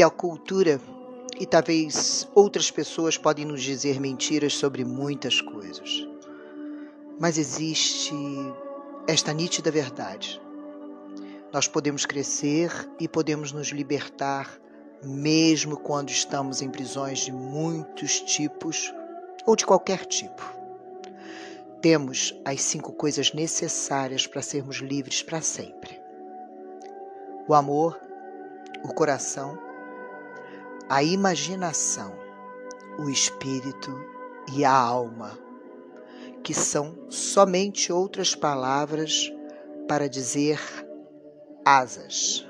que a cultura e talvez outras pessoas podem nos dizer mentiras sobre muitas coisas. Mas existe esta nítida verdade. Nós podemos crescer e podemos nos libertar mesmo quando estamos em prisões de muitos tipos ou de qualquer tipo. Temos as cinco coisas necessárias para sermos livres para sempre: o amor, o coração, a imaginação, o espírito e a alma, que são somente outras palavras para dizer asas.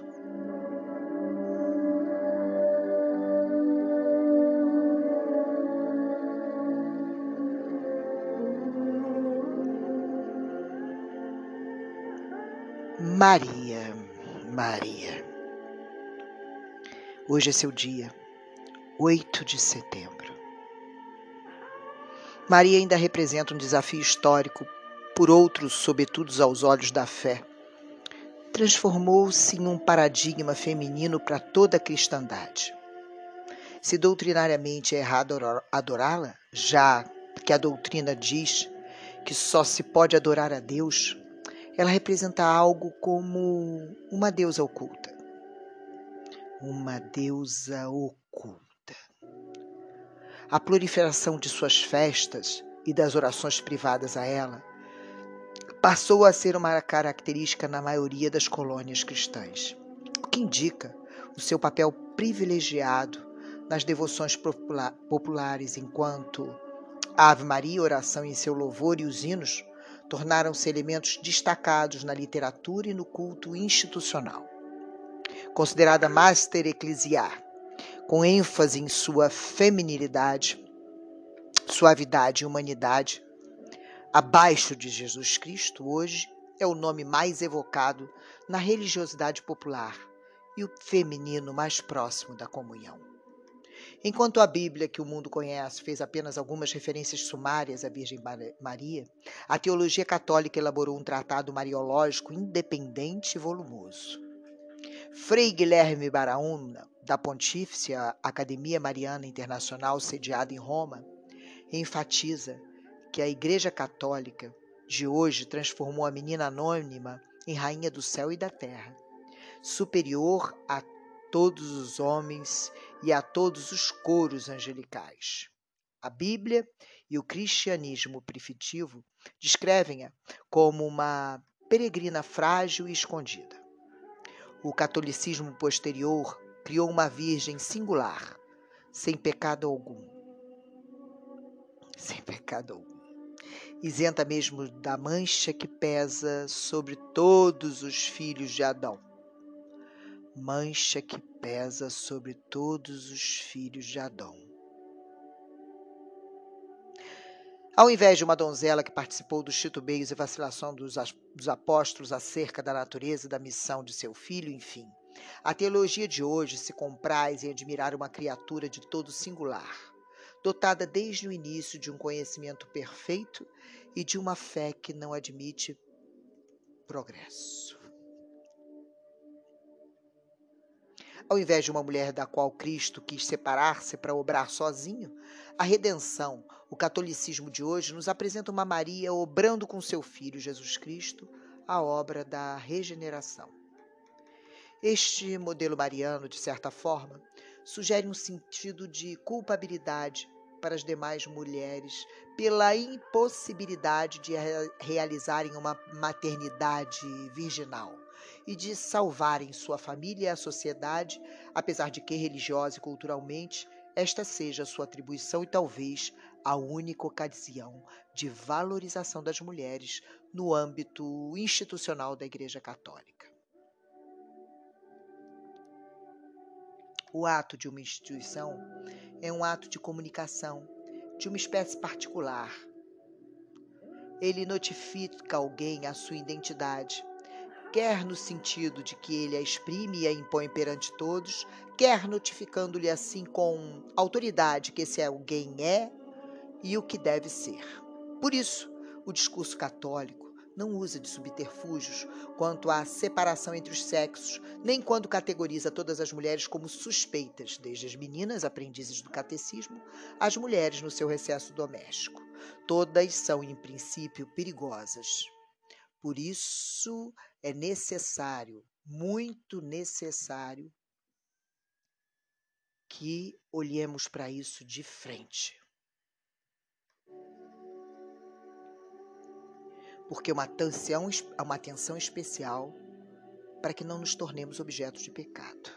Maria, Maria. Hoje é seu dia, 8 de setembro. Maria ainda representa um desafio histórico, por outros, sobretudo aos olhos da fé. Transformou-se em um paradigma feminino para toda a cristandade. Se doutrinariamente é errado adorá-la, já que a doutrina diz que só se pode adorar a Deus, ela representa algo como uma deusa oculta. Uma deusa oculta. A proliferação de suas festas e das orações privadas a ela passou a ser uma característica na maioria das colônias cristãs, o que indica o seu papel privilegiado nas devoções populares, enquanto a Ave Maria, oração em seu louvor e os hinos tornaram-se elementos destacados na literatura e no culto institucional. Considerada master eclesiar, com ênfase em sua feminilidade, suavidade e humanidade, abaixo de Jesus Cristo, hoje é o nome mais evocado na religiosidade popular e o feminino mais próximo da comunhão. Enquanto a Bíblia, que o mundo conhece, fez apenas algumas referências sumárias à Virgem Maria, a teologia católica elaborou um tratado mariológico independente e volumoso. Frei Guilherme Baraúna, da Pontífice Academia Mariana Internacional, sediada em Roma, enfatiza que a Igreja Católica de hoje transformou a menina anônima em rainha do céu e da terra, superior a todos os homens e a todos os coros angelicais. A Bíblia e o cristianismo primitivo descrevem-a como uma peregrina frágil e escondida. O catolicismo posterior criou uma virgem singular, sem pecado algum. Sem pecado algum. Isenta mesmo da mancha que pesa sobre todos os filhos de Adão mancha que pesa sobre todos os filhos de Adão. Ao invés de uma donzela que participou dos titubeios e vacilação dos, dos apóstolos acerca da natureza e da missão de seu filho, enfim, a teologia de hoje se compraz em admirar uma criatura de todo singular, dotada desde o início de um conhecimento perfeito e de uma fé que não admite progresso. Ao invés de uma mulher da qual Cristo quis separar-se para obrar sozinho, a redenção, o catolicismo de hoje, nos apresenta uma Maria obrando com seu filho Jesus Cristo a obra da regeneração. Este modelo mariano, de certa forma, sugere um sentido de culpabilidade para as demais mulheres pela impossibilidade de realizarem uma maternidade virginal e de salvarem sua família e a sociedade, apesar de que religiosa e culturalmente esta seja sua atribuição e talvez a única ocasião de valorização das mulheres no âmbito institucional da Igreja Católica. O ato de uma instituição é um ato de comunicação de uma espécie particular. Ele notifica alguém a sua identidade, quer no sentido de que ele a exprime e a impõe perante todos, quer notificando-lhe assim com autoridade que esse alguém é e o que deve ser. Por isso, o discurso católico não usa de subterfúgios quanto à separação entre os sexos, nem quando categoriza todas as mulheres como suspeitas, desde as meninas, aprendizes do catecismo, às mulheres no seu recesso doméstico. Todas são, em princípio, perigosas. Por isso é necessário, muito necessário, que olhemos para isso de frente. Porque uma atenção, uma atenção especial para que não nos tornemos objetos de pecado.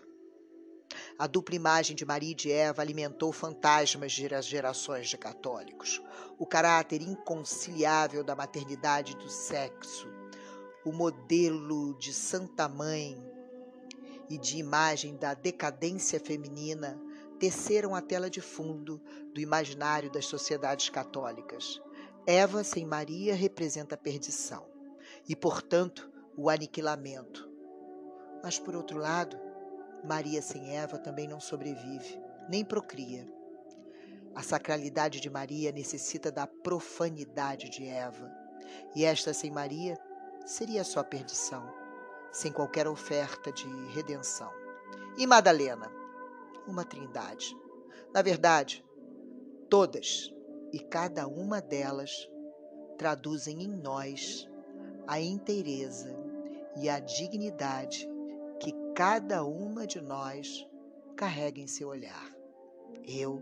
A dupla imagem de Maria e de Eva alimentou fantasmas de gerações de católicos. O caráter inconciliável da maternidade e do sexo, o modelo de Santa Mãe e de imagem da decadência feminina teceram a tela de fundo do imaginário das sociedades católicas. Eva sem Maria representa a perdição e, portanto, o aniquilamento. Mas, por outro lado, Maria sem Eva também não sobrevive, nem procria. A sacralidade de Maria necessita da profanidade de Eva, e esta sem Maria seria só perdição, sem qualquer oferta de redenção. E Madalena? Uma trindade. Na verdade, todas e cada uma delas traduzem em nós a inteireza e a dignidade que cada uma de nós carrega em seu olhar. Eu,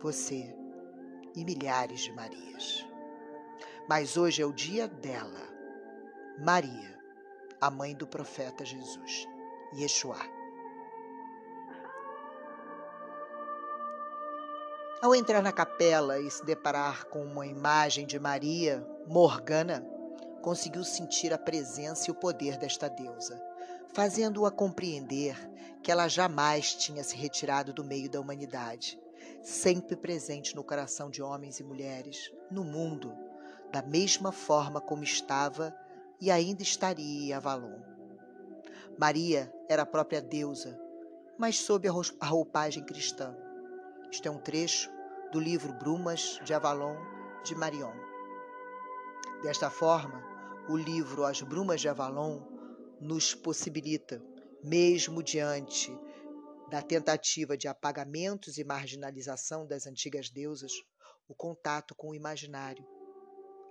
você e milhares de Marias. Mas hoje é o dia dela Maria, a mãe do profeta Jesus, Yeshua. Ao entrar na capela e se deparar com uma imagem de Maria, Morgana conseguiu sentir a presença e o poder desta deusa, fazendo-a compreender que ela jamais tinha se retirado do meio da humanidade, sempre presente no coração de homens e mulheres, no mundo, da mesma forma como estava e ainda estaria em Avalon. Maria era a própria deusa, mas sob a roupagem cristã. Este é um trecho do livro Brumas de Avalon, de Marion. Desta forma, o livro As Brumas de Avalon nos possibilita, mesmo diante da tentativa de apagamentos e marginalização das antigas deusas, o contato com o imaginário.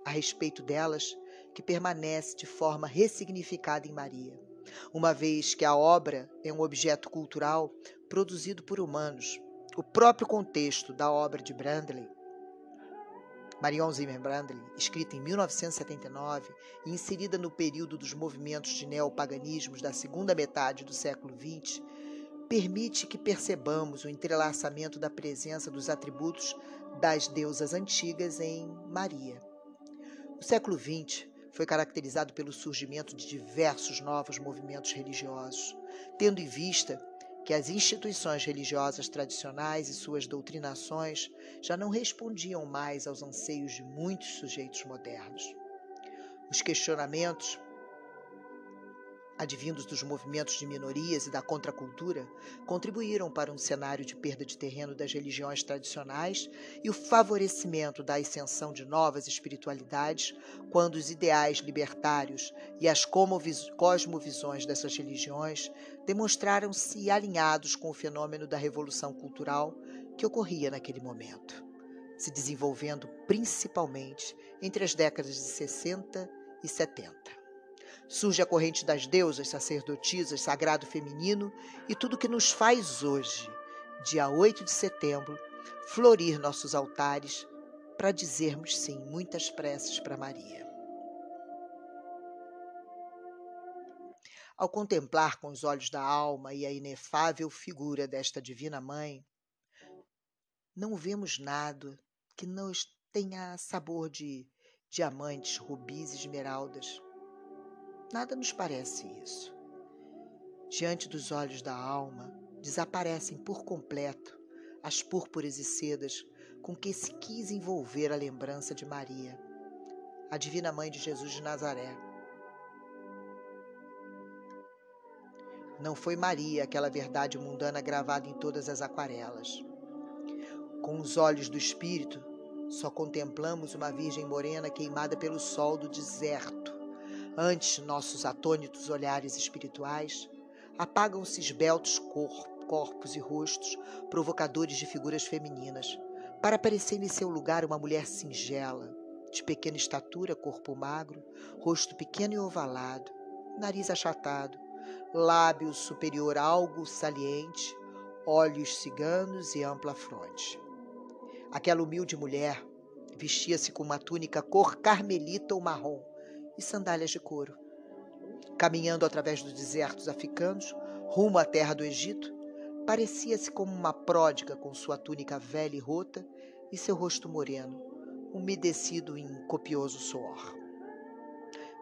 A respeito delas, que permanece de forma ressignificada em Maria, uma vez que a obra é um objeto cultural produzido por humanos. O próprio contexto da obra de Brandley, Marion Zimmer Brandley, escrita em 1979 e inserida no período dos movimentos de neopaganismos da segunda metade do século XX, permite que percebamos o entrelaçamento da presença dos atributos das deusas antigas em Maria. O século XX foi caracterizado pelo surgimento de diversos novos movimentos religiosos, tendo em vista que as instituições religiosas tradicionais e suas doutrinações já não respondiam mais aos anseios de muitos sujeitos modernos. Os questionamentos advindos dos movimentos de minorias e da contracultura, contribuíram para um cenário de perda de terreno das religiões tradicionais e o favorecimento da ascensão de novas espiritualidades, quando os ideais libertários e as cosmovisões dessas religiões demonstraram-se alinhados com o fenômeno da revolução cultural que ocorria naquele momento, se desenvolvendo principalmente entre as décadas de 60 e 70. Surge a corrente das deusas, sacerdotisas, sagrado feminino e tudo que nos faz hoje, dia 8 de setembro, florir nossos altares para dizermos sim muitas preces para Maria. Ao contemplar com os olhos da alma e a inefável figura desta Divina Mãe, não vemos nada que não tenha sabor de diamantes, rubis esmeraldas. Nada nos parece isso. Diante dos olhos da alma, desaparecem por completo as púrpuras e sedas com que se quis envolver a lembrança de Maria, a Divina Mãe de Jesus de Nazaré. Não foi Maria aquela verdade mundana gravada em todas as aquarelas. Com os olhos do espírito, só contemplamos uma Virgem morena queimada pelo sol do deserto Ante nossos atônitos olhares espirituais, apagam-se esbeltos corpos e rostos provocadores de figuras femininas, para aparecer em seu lugar uma mulher singela, de pequena estatura, corpo magro, rosto pequeno e ovalado, nariz achatado, lábio superior algo saliente, olhos ciganos e ampla fronte. Aquela humilde mulher vestia-se com uma túnica cor carmelita ou marrom e sandálias de couro. Caminhando através dos desertos africanos, rumo à terra do Egito, parecia-se como uma pródiga com sua túnica velha e rota e seu rosto moreno, umedecido em copioso suor.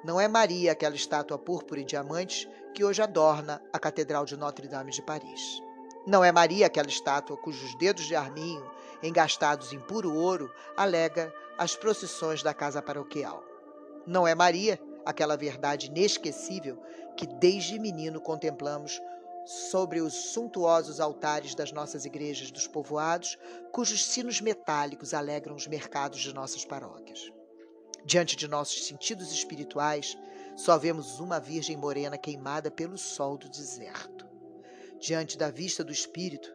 Não é Maria aquela estátua púrpura e diamantes que hoje adorna a Catedral de Notre-Dame de Paris. Não é Maria aquela estátua cujos dedos de arminho, engastados em puro ouro, alega as procissões da casa paroquial. Não é Maria aquela verdade inesquecível que desde menino contemplamos sobre os suntuosos altares das nossas igrejas dos povoados, cujos sinos metálicos alegram os mercados de nossas paróquias. Diante de nossos sentidos espirituais, só vemos uma Virgem morena queimada pelo sol do deserto. Diante da vista do espírito,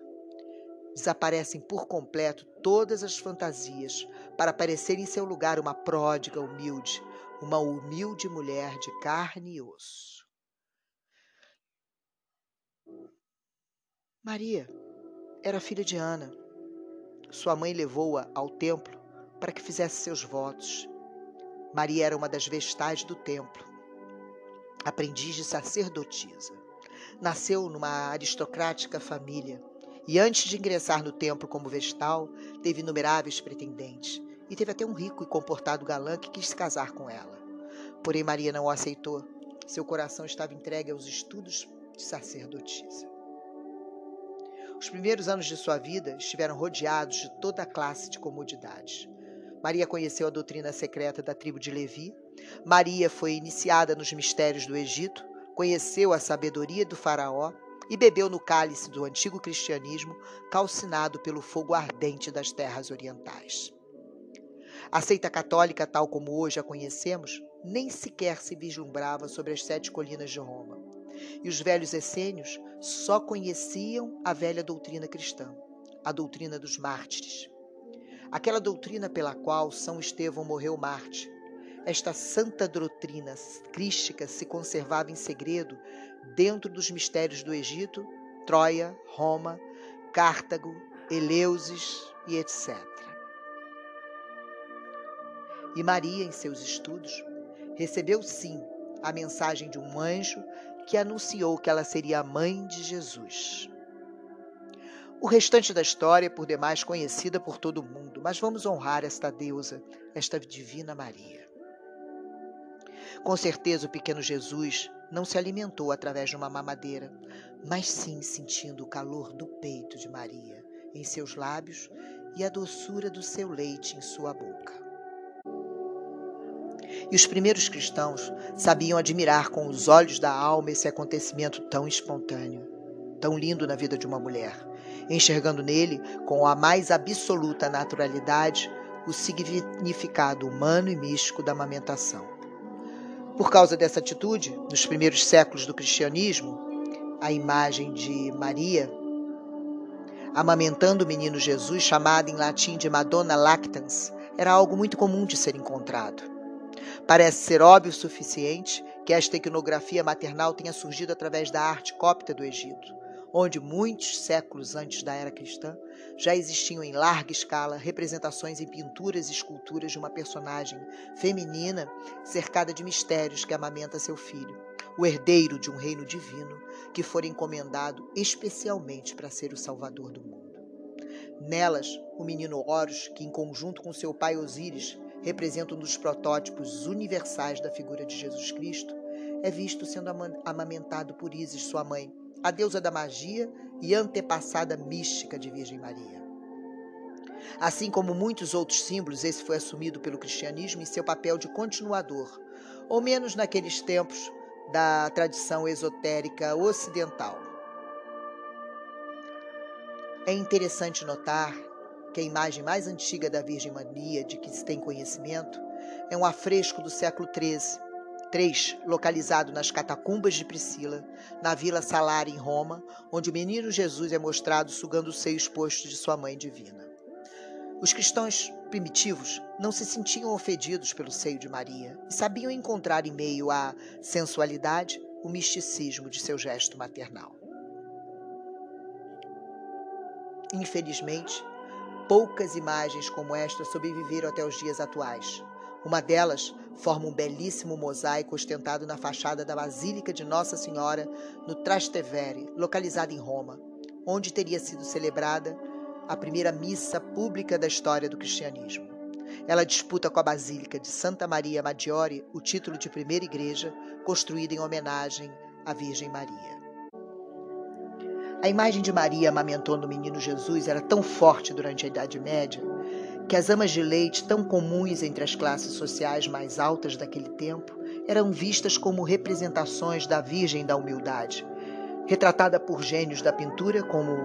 desaparecem por completo todas as fantasias para aparecer em seu lugar uma pródiga humilde, uma humilde mulher de carne e osso. Maria era filha de Ana. Sua mãe levou-a ao templo para que fizesse seus votos. Maria era uma das vestais do templo, aprendiz de sacerdotisa. Nasceu numa aristocrática família e, antes de ingressar no templo como vestal, teve inumeráveis pretendentes e teve até um rico e comportado galã que quis se casar com ela. Porém, Maria não o aceitou. Seu coração estava entregue aos estudos de sacerdotisa. Os primeiros anos de sua vida estiveram rodeados de toda a classe de comodidades. Maria conheceu a doutrina secreta da tribo de Levi. Maria foi iniciada nos mistérios do Egito, conheceu a sabedoria do Faraó e bebeu no cálice do antigo cristianismo, calcinado pelo fogo ardente das terras orientais. A seita católica, tal como hoje a conhecemos, nem sequer se vislumbrava sobre as sete colinas de Roma. E os velhos essênios só conheciam a velha doutrina cristã, a doutrina dos mártires. Aquela doutrina pela qual São Estevão morreu mártir. Esta santa doutrina crística se conservava em segredo dentro dos mistérios do Egito, Troia, Roma, Cartago, Eleusis e etc. E Maria, em seus estudos, recebeu sim a mensagem de um anjo que anunciou que ela seria a mãe de Jesus. O restante da história é por demais conhecida por todo mundo, mas vamos honrar esta deusa, esta divina Maria. Com certeza o pequeno Jesus não se alimentou através de uma mamadeira, mas sim sentindo o calor do peito de Maria em seus lábios e a doçura do seu leite em sua boca. E os primeiros cristãos sabiam admirar com os olhos da alma esse acontecimento tão espontâneo, tão lindo na vida de uma mulher, enxergando nele, com a mais absoluta naturalidade, o significado humano e místico da amamentação. Por causa dessa atitude, nos primeiros séculos do cristianismo, a imagem de Maria amamentando o menino Jesus, chamada em latim de Madonna Lactans, era algo muito comum de ser encontrado. Parece ser óbvio o suficiente que esta iconografia maternal tenha surgido através da arte cópita do Egito, onde muitos séculos antes da era cristã já existiam em larga escala representações em pinturas e esculturas de uma personagem feminina cercada de mistérios que amamenta seu filho, o herdeiro de um reino divino que fora encomendado especialmente para ser o salvador do mundo. Nelas, o menino Horus, que em conjunto com seu pai Osíris representa um dos protótipos universais da figura de Jesus Cristo, é visto sendo amamentado por Isis, sua mãe, a deusa da magia e antepassada mística de Virgem Maria. Assim como muitos outros símbolos, esse foi assumido pelo cristianismo em seu papel de continuador, ou menos naqueles tempos da tradição esotérica ocidental. É interessante notar que a imagem mais antiga da Virgem Maria de que se tem conhecimento é um afresco do século XIII, Três, localizado nas catacumbas de Priscila, na Vila Salária, em Roma, onde o menino Jesus é mostrado sugando o seio exposto de sua mãe divina. Os cristãos primitivos não se sentiam ofendidos pelo seio de Maria e sabiam encontrar em meio à sensualidade o misticismo de seu gesto maternal. Infelizmente, poucas imagens como esta sobreviveram até os dias atuais. Uma delas forma um belíssimo mosaico ostentado na fachada da Basílica de Nossa Senhora, no Trastevere, localizada em Roma, onde teria sido celebrada a primeira missa pública da história do cristianismo. Ela disputa com a Basílica de Santa Maria Maggiore o título de primeira igreja construída em homenagem à Virgem Maria. A imagem de Maria amamentando o menino Jesus era tão forte durante a Idade Média que as amas de leite, tão comuns entre as classes sociais mais altas daquele tempo, eram vistas como representações da Virgem da Humildade, retratada por gênios da pintura como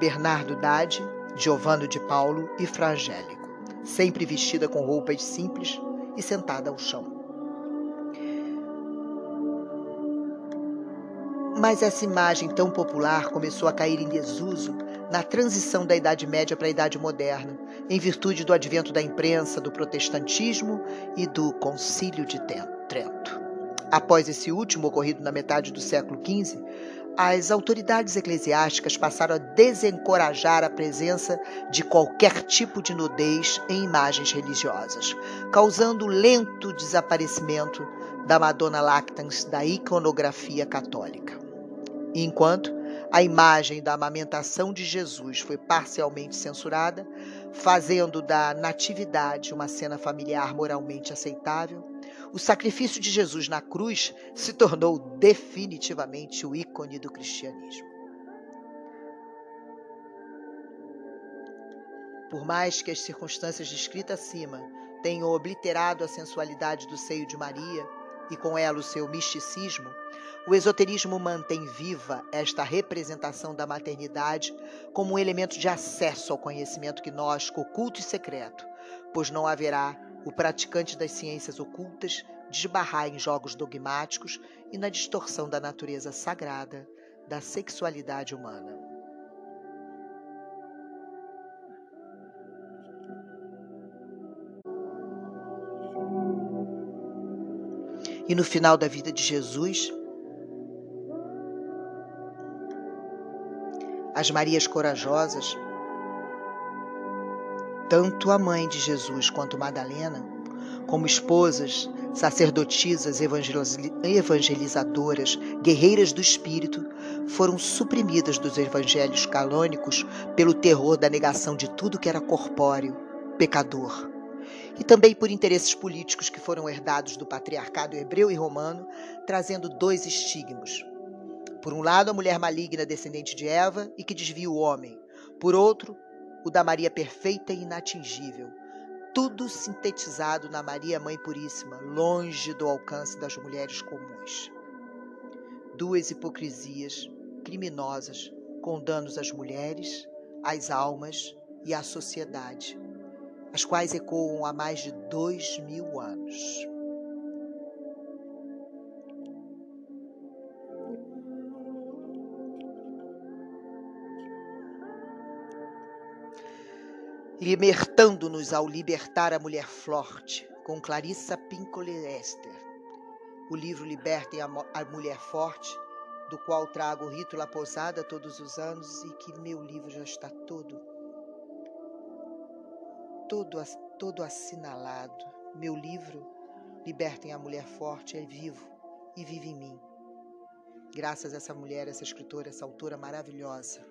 Bernardo Dade, Giovanni de Paulo e Frangélico, sempre vestida com roupas simples e sentada ao chão. Mas essa imagem tão popular começou a cair em desuso na transição da Idade Média para a Idade Moderna, em virtude do advento da imprensa, do protestantismo e do Concílio de Trento. Após esse último, ocorrido na metade do século XV, as autoridades eclesiásticas passaram a desencorajar a presença de qualquer tipo de nudez em imagens religiosas, causando lento desaparecimento da Madonna Lactans da iconografia católica. Enquanto a imagem da amamentação de Jesus foi parcialmente censurada, fazendo da natividade uma cena familiar moralmente aceitável. O sacrifício de Jesus na cruz se tornou definitivamente o ícone do cristianismo. Por mais que as circunstâncias descritas acima tenham obliterado a sensualidade do seio de Maria e com ela o seu misticismo, o esoterismo mantém viva esta representação da maternidade como um elemento de acesso ao conhecimento gnóstico oculto e secreto, pois não haverá o praticante das ciências ocultas desbarrar em jogos dogmáticos e na distorção da natureza sagrada da sexualidade humana. E no final da vida de Jesus, as Marias corajosas, tanto a mãe de Jesus quanto Madalena, como esposas, sacerdotisas, evangelizadoras, guerreiras do espírito, foram suprimidas dos evangelhos canônicos pelo terror da negação de tudo que era corpóreo, pecador. E também por interesses políticos que foram herdados do patriarcado hebreu e romano, trazendo dois estigmas: por um lado, a mulher maligna descendente de Eva e que desvia o homem. Por outro, o da Maria perfeita e inatingível. Tudo sintetizado na Maria Mãe Puríssima, longe do alcance das mulheres comuns. Duas hipocrisias criminosas com danos às mulheres, às almas e à sociedade, as quais ecoam há mais de dois mil anos. Libertando-nos ao libertar a mulher forte, com Clarissa Pinkola Esther. O livro Libertem a Mulher Forte, do qual trago o rito La Posada todos os anos e que meu livro já está todo, todo, todo assinalado. Meu livro Libertem a Mulher Forte é vivo e vive em mim. Graças a essa mulher, essa escritora, essa autora maravilhosa.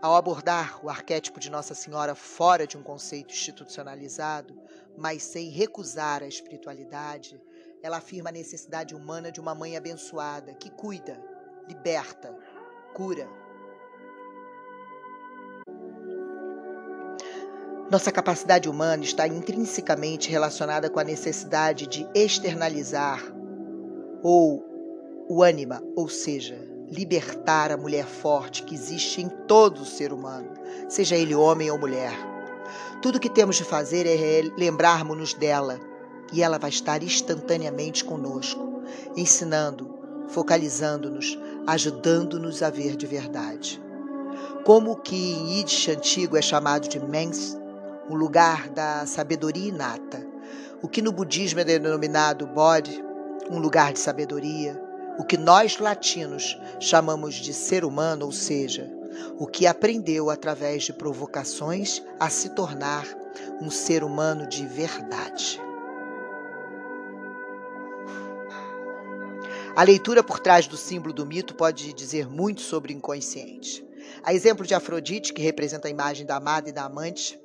Ao abordar o arquétipo de Nossa Senhora fora de um conceito institucionalizado, mas sem recusar a espiritualidade, ela afirma a necessidade humana de uma mãe abençoada que cuida, liberta, cura. Nossa capacidade humana está intrinsecamente relacionada com a necessidade de externalizar ou o ânima, ou seja, libertar a mulher forte que existe em todo ser humano, seja ele homem ou mulher. Tudo que temos de fazer é lembrarmos-nos dela, e ela vai estar instantaneamente conosco, ensinando, focalizando-nos, ajudando-nos a ver de verdade. Como o que em Yiddish antigo é chamado de Mens, o lugar da sabedoria inata, o que no budismo é denominado Bodhi, um lugar de sabedoria, o que nós latinos chamamos de ser humano, ou seja, o que aprendeu através de provocações a se tornar um ser humano de verdade. A leitura por trás do símbolo do mito pode dizer muito sobre o inconsciente. A exemplo de Afrodite, que representa a imagem da amada e da amante,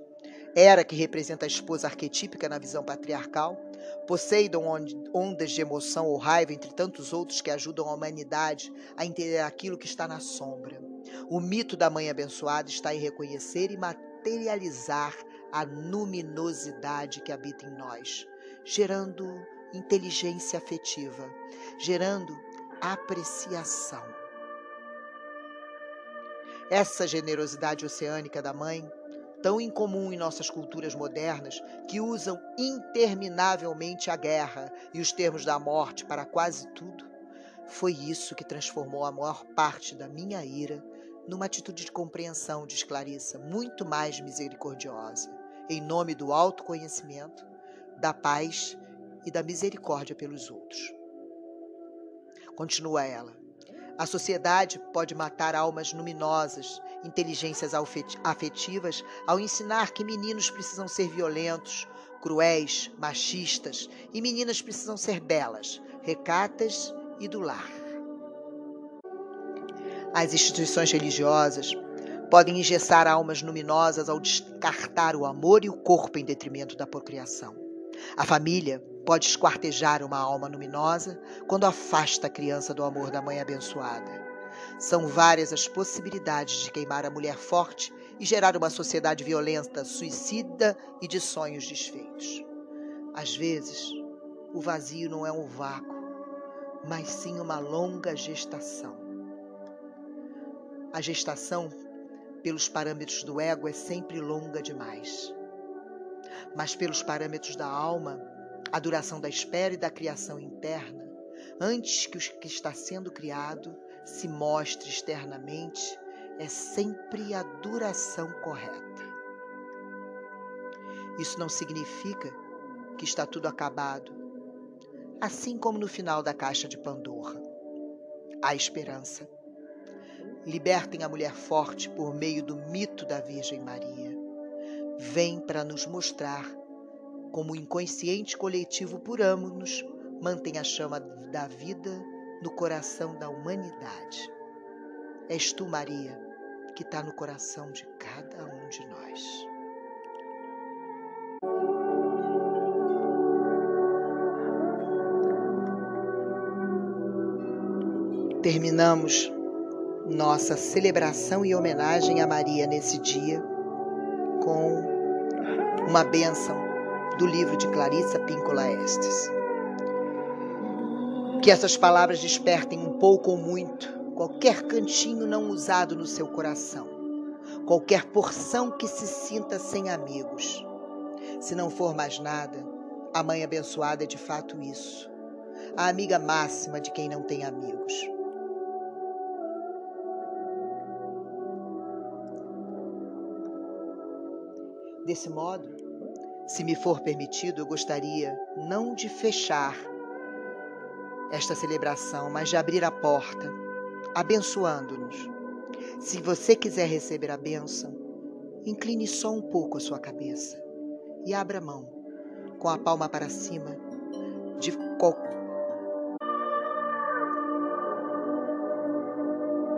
Hera, que representa a esposa arquetípica na visão patriarcal, Poseidon, ondas de emoção ou raiva, entre tantos outros que ajudam a humanidade a entender aquilo que está na sombra. O mito da mãe abençoada está em reconhecer e materializar a luminosidade que habita em nós, gerando inteligência afetiva, gerando apreciação. Essa generosidade oceânica da mãe tão incomum em nossas culturas modernas, que usam interminavelmente a guerra e os termos da morte para quase tudo, foi isso que transformou a maior parte da minha ira numa atitude de compreensão, diz Clarissa, muito mais misericordiosa, em nome do autoconhecimento, da paz e da misericórdia pelos outros. Continua ela. A sociedade pode matar almas luminosas inteligências afetivas ao ensinar que meninos precisam ser violentos, cruéis, machistas e meninas precisam ser belas, recatas e do lar. As instituições religiosas podem engessar almas luminosas ao descartar o amor e o corpo em detrimento da procriação. A família pode esquartejar uma alma luminosa quando afasta a criança do amor da mãe abençoada. São várias as possibilidades de queimar a mulher forte e gerar uma sociedade violenta, suicida e de sonhos desfeitos. Às vezes, o vazio não é um vácuo, mas sim uma longa gestação. A gestação, pelos parâmetros do ego, é sempre longa demais. Mas pelos parâmetros da alma, a duração da espera e da criação interna, antes que o que está sendo criado se mostre externamente é sempre a duração correta. Isso não significa que está tudo acabado, assim como no final da caixa de Pandora. Há esperança. Libertem a mulher forte por meio do mito da Virgem Maria. Vem para nos mostrar como o inconsciente coletivo por amos mantém a chama da vida no coração da humanidade. És tu, Maria, que está no coração de cada um de nós. Terminamos nossa celebração e homenagem a Maria nesse dia com uma bênção do livro de Clarissa Píncola Estes. Que essas palavras despertem um pouco ou muito qualquer cantinho não usado no seu coração, qualquer porção que se sinta sem amigos. Se não for mais nada, a mãe abençoada é de fato isso, a amiga máxima de quem não tem amigos. Desse modo, se me for permitido, eu gostaria não de fechar esta celebração, mas de abrir a porta, abençoando-nos. Se você quiser receber a bênção, incline só um pouco a sua cabeça e abra a mão, com a palma para cima, de qualquer.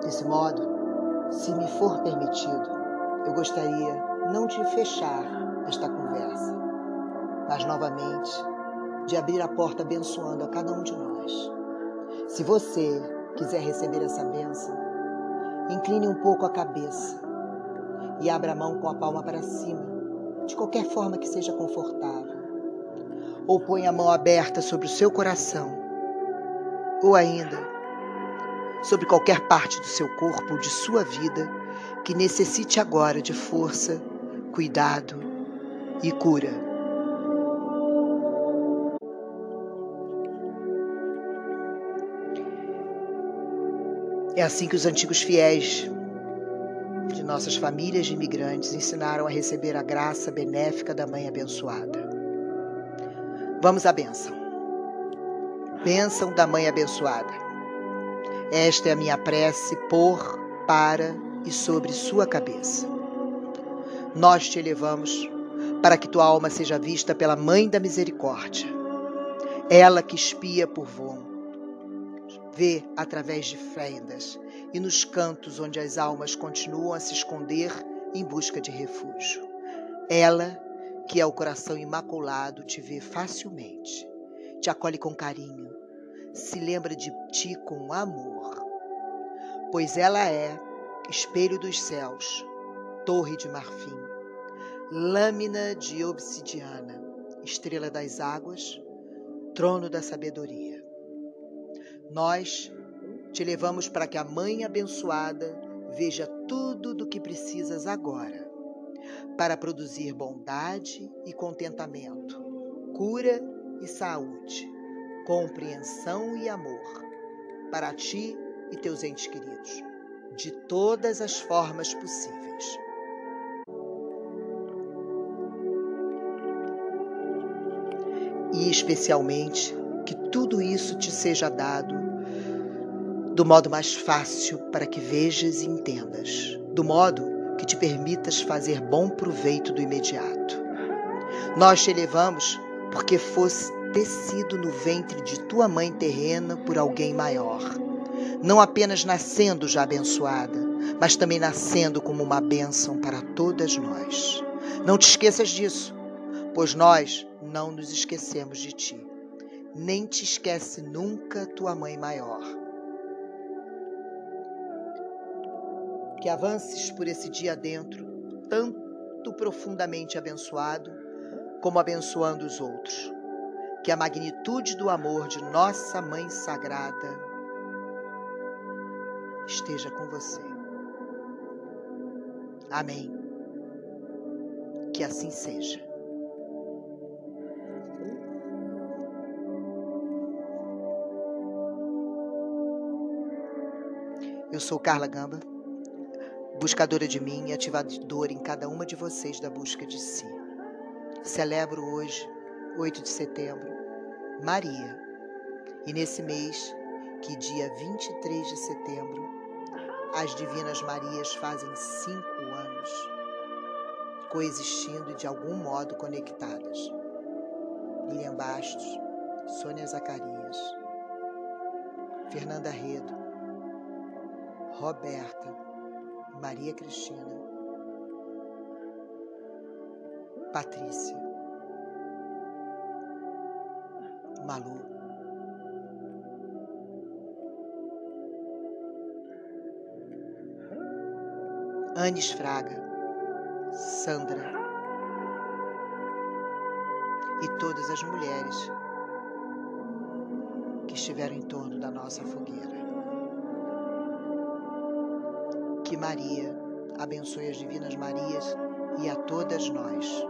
Desse modo, se me for permitido, eu gostaria não de fechar esta conversa, novamente de abrir a porta abençoando a cada um de nós. Se você quiser receber essa bênção, incline um pouco a cabeça e abra a mão com a palma para cima, de qualquer forma que seja confortável. Ou ponha a mão aberta sobre o seu coração, ou ainda sobre qualquer parte do seu corpo ou de sua vida que necessite agora de força, cuidado e cura. É assim que os antigos fiéis de nossas famílias de imigrantes ensinaram a receber a graça benéfica da Mãe abençoada. Vamos à bênção. Bênção da Mãe abençoada. Esta é a minha prece por, para e sobre sua cabeça. Nós te elevamos para que tua alma seja vista pela Mãe da Misericórdia. Ela que espia por vão, vê através de fendas e nos cantos onde as almas continuam a se esconder em busca de refúgio. Ela, que é o coração imaculado, te vê facilmente, te acolhe com carinho, se lembra de ti com amor, pois ela é espelho dos céus, torre de marfim, lâmina de obsidiana, estrela das águas, trono da sabedoria. Nós te levamos para que a Mãe abençoada veja tudo do que precisas agora, para produzir bondade e contentamento, cura e saúde, compreensão e amor, para ti e teus entes queridos, de todas as formas possíveis. E especialmente que tudo isso te seja dado do modo mais fácil para que vejas e entendas, do modo que te permitas fazer bom proveito do imediato. Nós te elevamos porque fosse tecido no ventre de tua mãe terrena por alguém maior, não apenas nascendo já abençoada, mas também nascendo como uma bênção para todas nós. Não te esqueças disso, pois nós não nos esquecemos de ti. Nem te esquece nunca tua mãe maior que avances por esse dia dentro, tanto profundamente abençoado, como abençoando os outros. Que a magnitude do amor de nossa Mãe Sagrada esteja com você. Amém. Que assim seja. Eu sou Carla Gamba buscadora de mim e ativadora em cada uma de vocês da busca de si. Celebro hoje, 8 de setembro, Maria. E nesse mês, que dia 23 de setembro, as Divinas Marias fazem cinco anos, coexistindo e de algum modo conectadas. Lilian Bastos, Sônia Zacarias, Fernanda Redo, Roberta, Maria Cristina, Patrícia, Malu, Anis Fraga, Sandra e todas as mulheres que estiveram em torno da nossa fogueira. Que Maria abençoe as Divinas Marias e a todas nós.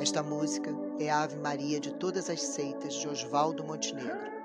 Esta música é a Ave Maria de todas as seitas de Oswaldo Montenegro.